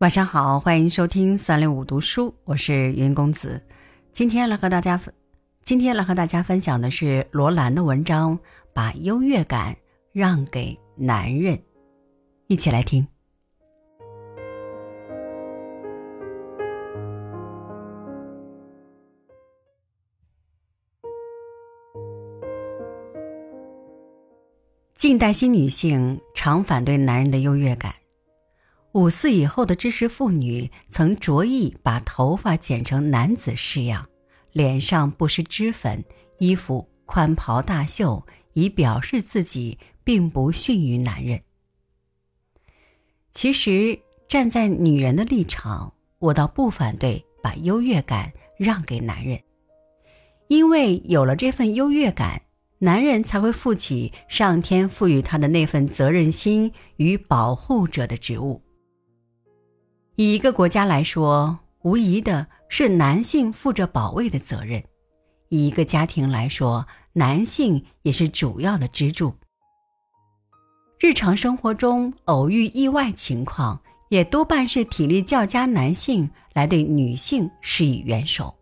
晚上好，欢迎收听三六五读书，我是云公子。今天来和大家分，今天来和大家分享的是罗兰的文章《把优越感让给男人》，一起来听。近代新女性常反对男人的优越感。五四以后的知识妇女曾着意把头发剪成男子式样，脸上不施脂粉，衣服宽袍大袖，以表示自己并不逊于男人。其实，站在女人的立场，我倒不反对把优越感让给男人，因为有了这份优越感，男人才会负起上天赋予他的那份责任心与保护者的职务。以一个国家来说，无疑的是男性负着保卫的责任；以一个家庭来说，男性也是主要的支柱。日常生活中偶遇意外情况，也多半是体力较佳男性来对女性施以援手。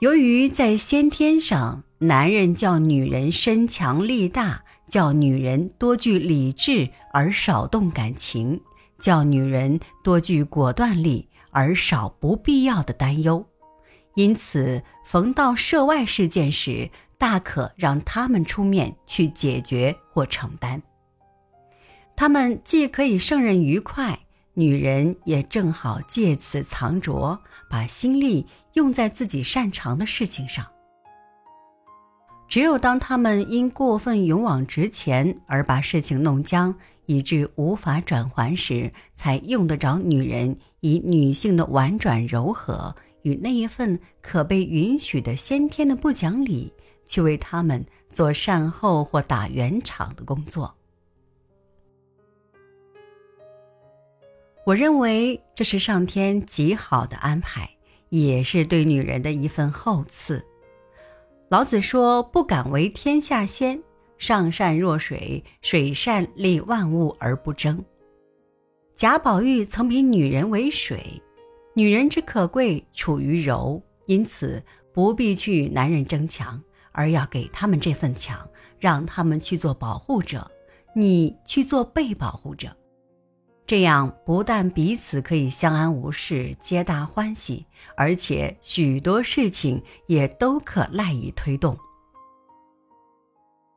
由于在先天上，男人较女人身强力大，较女人多具理智而少动感情。叫女人多具果断力，而少不必要的担忧，因此逢到涉外事件时，大可让他们出面去解决或承担。他们既可以胜任愉快，女人也正好借此藏拙，把心力用在自己擅长的事情上。只有当他们因过分勇往直前而把事情弄僵，以致无法转还时，才用得着女人以女性的婉转柔和与那一份可被允许的先天的不讲理，去为他们做善后或打圆场的工作。我认为这是上天极好的安排，也是对女人的一份厚赐。老子说：“不敢为天下先。”上善若水，水善利万物而不争。贾宝玉曾比女人为水，女人之可贵处于柔，因此不必去与男人争强，而要给他们这份强，让他们去做保护者，你去做被保护者。这样不但彼此可以相安无事，皆大欢喜，而且许多事情也都可赖以推动。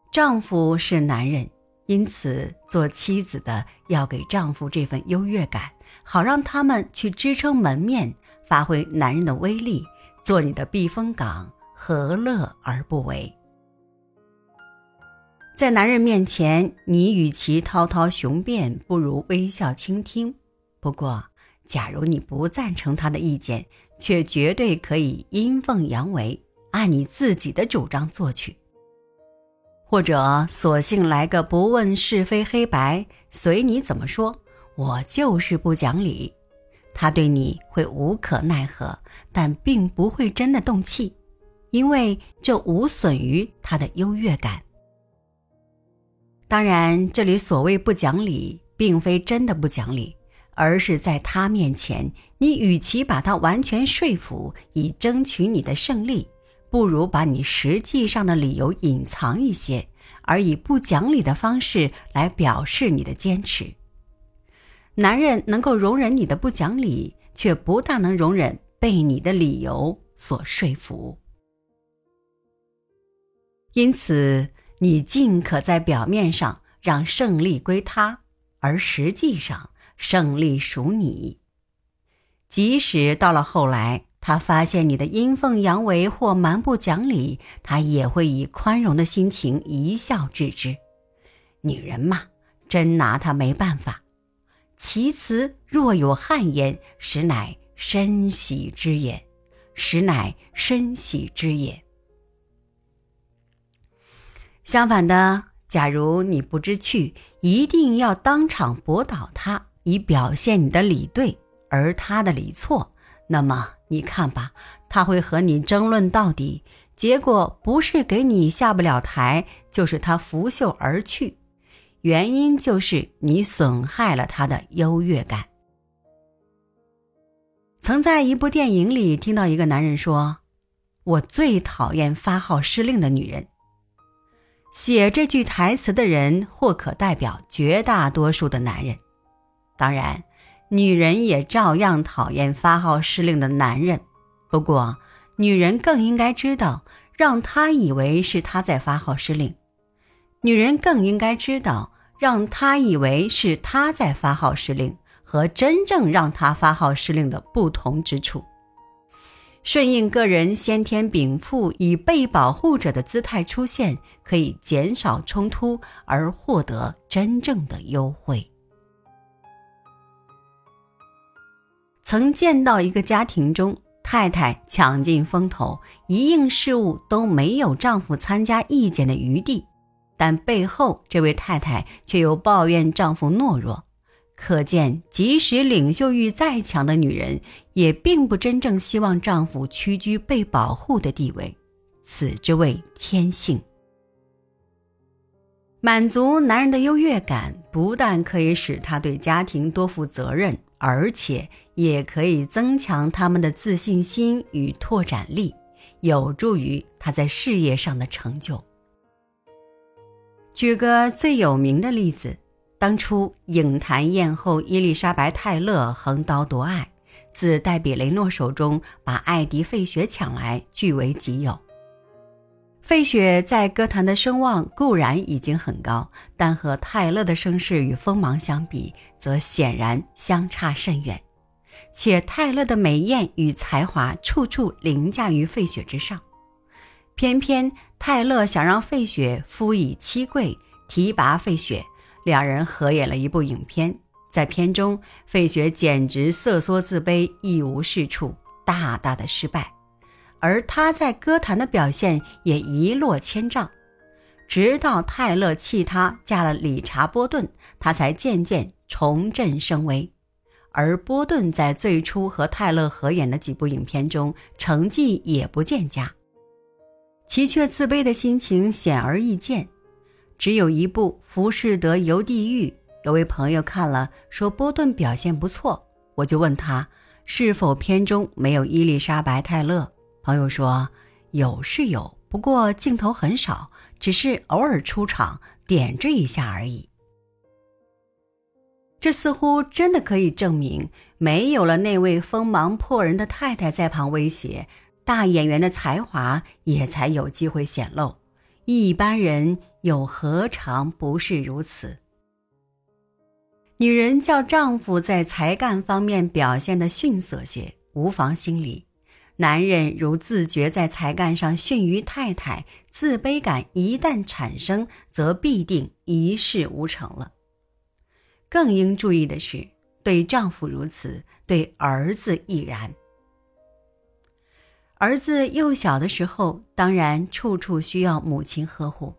丈夫是男人，因此做妻子的要给丈夫这份优越感，好让他们去支撑门面，发挥男人的威力，做你的避风港，何乐而不为？在男人面前，你与其滔滔雄辩，不如微笑倾听。不过，假如你不赞成他的意见，却绝对可以阴奉阳违，按你自己的主张做去。或者索性来个不问是非黑白，随你怎么说，我就是不讲理。他对你会无可奈何，但并不会真的动气，因为这无损于他的优越感。当然，这里所谓不讲理，并非真的不讲理，而是在他面前，你与其把他完全说服以争取你的胜利。不如把你实际上的理由隐藏一些，而以不讲理的方式来表示你的坚持。男人能够容忍你的不讲理，却不大能容忍被你的理由所说服。因此，你尽可在表面上让胜利归他，而实际上胜利属你。即使到了后来。他发现你的阴奉阳违或蛮不讲理，他也会以宽容的心情一笑置之。女人嘛，真拿他没办法。其词若有汗焉，实乃深喜之也，实乃深喜之也。相反的，假如你不知趣，一定要当场驳倒他，以表现你的理对，而他的理错。那么你看吧，他会和你争论到底，结果不是给你下不了台，就是他拂袖而去。原因就是你损害了他的优越感，曾在一部电影里听到一个男人说：“我最讨厌发号施令的女人。”写这句台词的人或可代表绝大多数的男人，当然，女人也照样讨厌发号施令的男人。不过，女人更应该知道，让他以为是他在发号施令；女人更应该知道，让他以为是他在发号施令。和真正让他发号施令的不同之处，顺应个人先天禀赋，以被保护者的姿态出现，可以减少冲突而获得真正的优惠。曾见到一个家庭中，太太抢尽风头，一应事务都没有丈夫参加意见的余地，但背后这位太太却又抱怨丈夫懦弱。可见，即使领袖欲再强的女人，也并不真正希望丈夫屈居被保护的地位，此之谓天性。满足男人的优越感，不但可以使他对家庭多负责任，而且也可以增强他们的自信心与拓展力，有助于他在事业上的成就。举个最有名的例子。当初影坛艳后伊丽莎白·泰勒横刀夺爱，自戴比雷诺手中把艾迪·费雪抢来，据为己有。费雪在歌坛的声望固然已经很高，但和泰勒的声势与锋芒相比，则显然相差甚远。且泰勒的美艳与才华处处凌驾于费雪之上，偏偏泰勒想让费雪夫以妻贵，提拔费雪。两人合演了一部影片，在片中，费雪简直瑟缩自卑，一无是处，大大的失败；而他在歌坛的表现也一落千丈。直到泰勒弃她嫁了理查·波顿，他才渐渐重振声威。而波顿在最初和泰勒合演的几部影片中，成绩也不见佳，其却自卑的心情显而易见。只有一部《浮士德游地狱》，有位朋友看了说波顿表现不错，我就问他是否片中没有伊丽莎白·泰勒。朋友说有是有，不过镜头很少，只是偶尔出场点缀一下而已。这似乎真的可以证明，没有了那位锋芒破人的太太在旁威胁，大演员的才华也才有机会显露。一般人又何尝不是如此？女人叫丈夫在才干方面表现的逊色些，无妨心理；男人如自觉在才干上逊于太太，自卑感一旦产生，则必定一事无成了。更应注意的是，对丈夫如此，对儿子亦然。儿子幼小的时候，当然处处需要母亲呵护，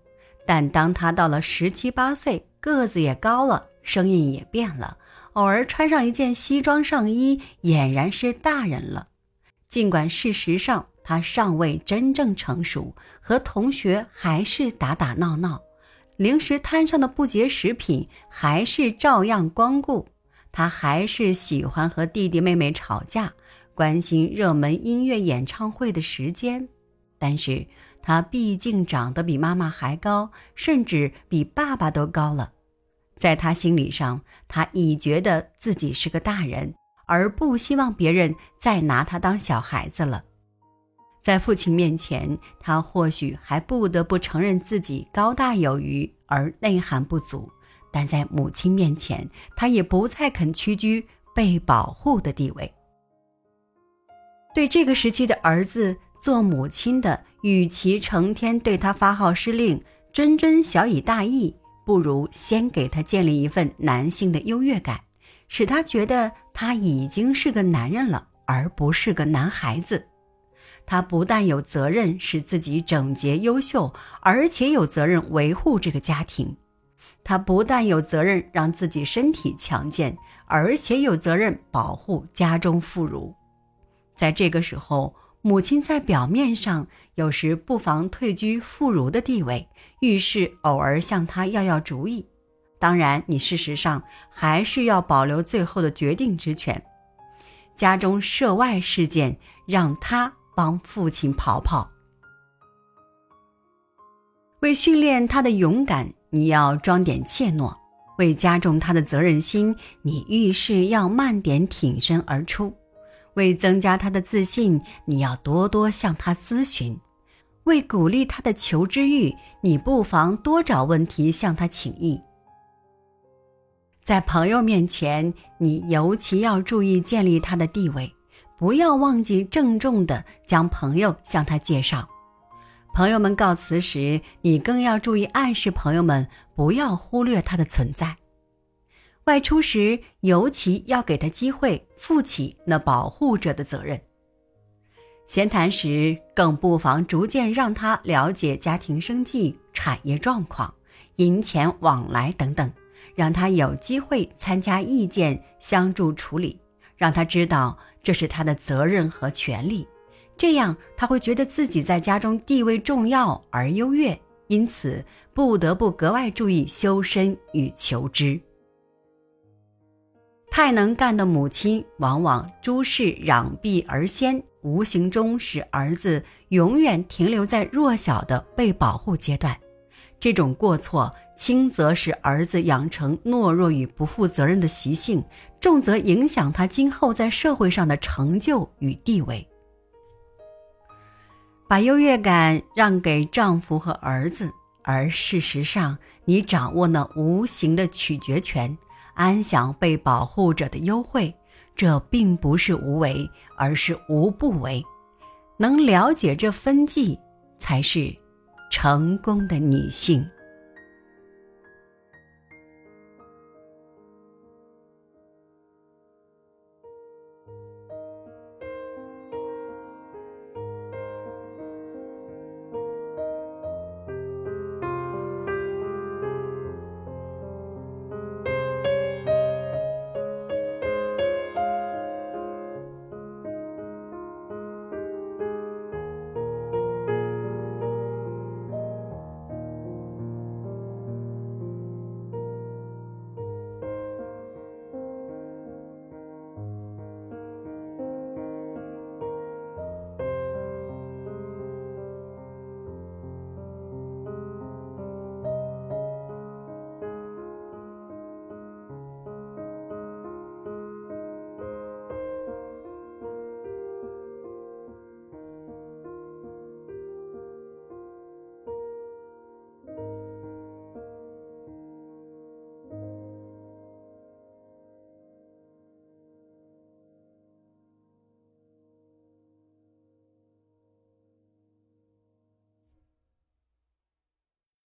但当他到了十七八岁，个子也高了，声音也变了，偶尔穿上一件西装上衣，俨然是大人了。尽管事实上他尚未真正成熟，和同学还是打打闹闹，零食摊上的不洁食品还是照样光顾，他还是喜欢和弟弟妹妹吵架。关心热门音乐演唱会的时间，但是他毕竟长得比妈妈还高，甚至比爸爸都高了。在他心理上，他已觉得自己是个大人，而不希望别人再拿他当小孩子了。在父亲面前，他或许还不得不承认自己高大有余而内涵不足，但在母亲面前，他也不再肯屈居被保护的地位。对这个时期的儿子，做母亲的，与其成天对他发号施令、谆谆小以大义，不如先给他建立一份男性的优越感，使他觉得他已经是个男人了，而不是个男孩子。他不但有责任使自己整洁优秀，而且有责任维护这个家庭。他不但有责任让自己身体强健，而且有责任保护家中妇孺。在这个时候，母亲在表面上有时不妨退居妇孺的地位，遇事偶尔向他要要主意。当然，你事实上还是要保留最后的决定之权。家中涉外事件，让他帮父亲跑跑。为训练他的勇敢，你要装点怯懦；为加重他的责任心，你遇事要慢点挺身而出；为增加他的自信，你要多多向他咨询；为鼓励他的求知欲，你不妨多找问题向他请益。在朋友面前，你尤其要注意建立他的地位，不要忘记郑重地将朋友向他介绍。朋友们告辞时，你更要注意暗示朋友们不要忽略他的存在。外出时，尤其要给他机会负起那保护者的责任。闲谈时，更不妨逐渐让他了解家庭生计、产业状况、银钱往来等等，让他有机会参加意见，相助处理，让他知道这是他的责任和权利。这样他会觉得自己在家中地位重要而优越，因此不得不格外注意修身与求知。太能干的母亲往往诸事攘臂而先，无形中使儿子永远停留在弱小的被保护阶段。这种过错，轻则使儿子养成懦弱与不负责任的习性，重则影响他今后在社会上的成就与地位。把优越感让给丈夫和儿子，而事实上，你掌握那无形的取决权，安享被保护者的优惠。这并不是无为，而是无不为。能了解这分际，才是成功的女性。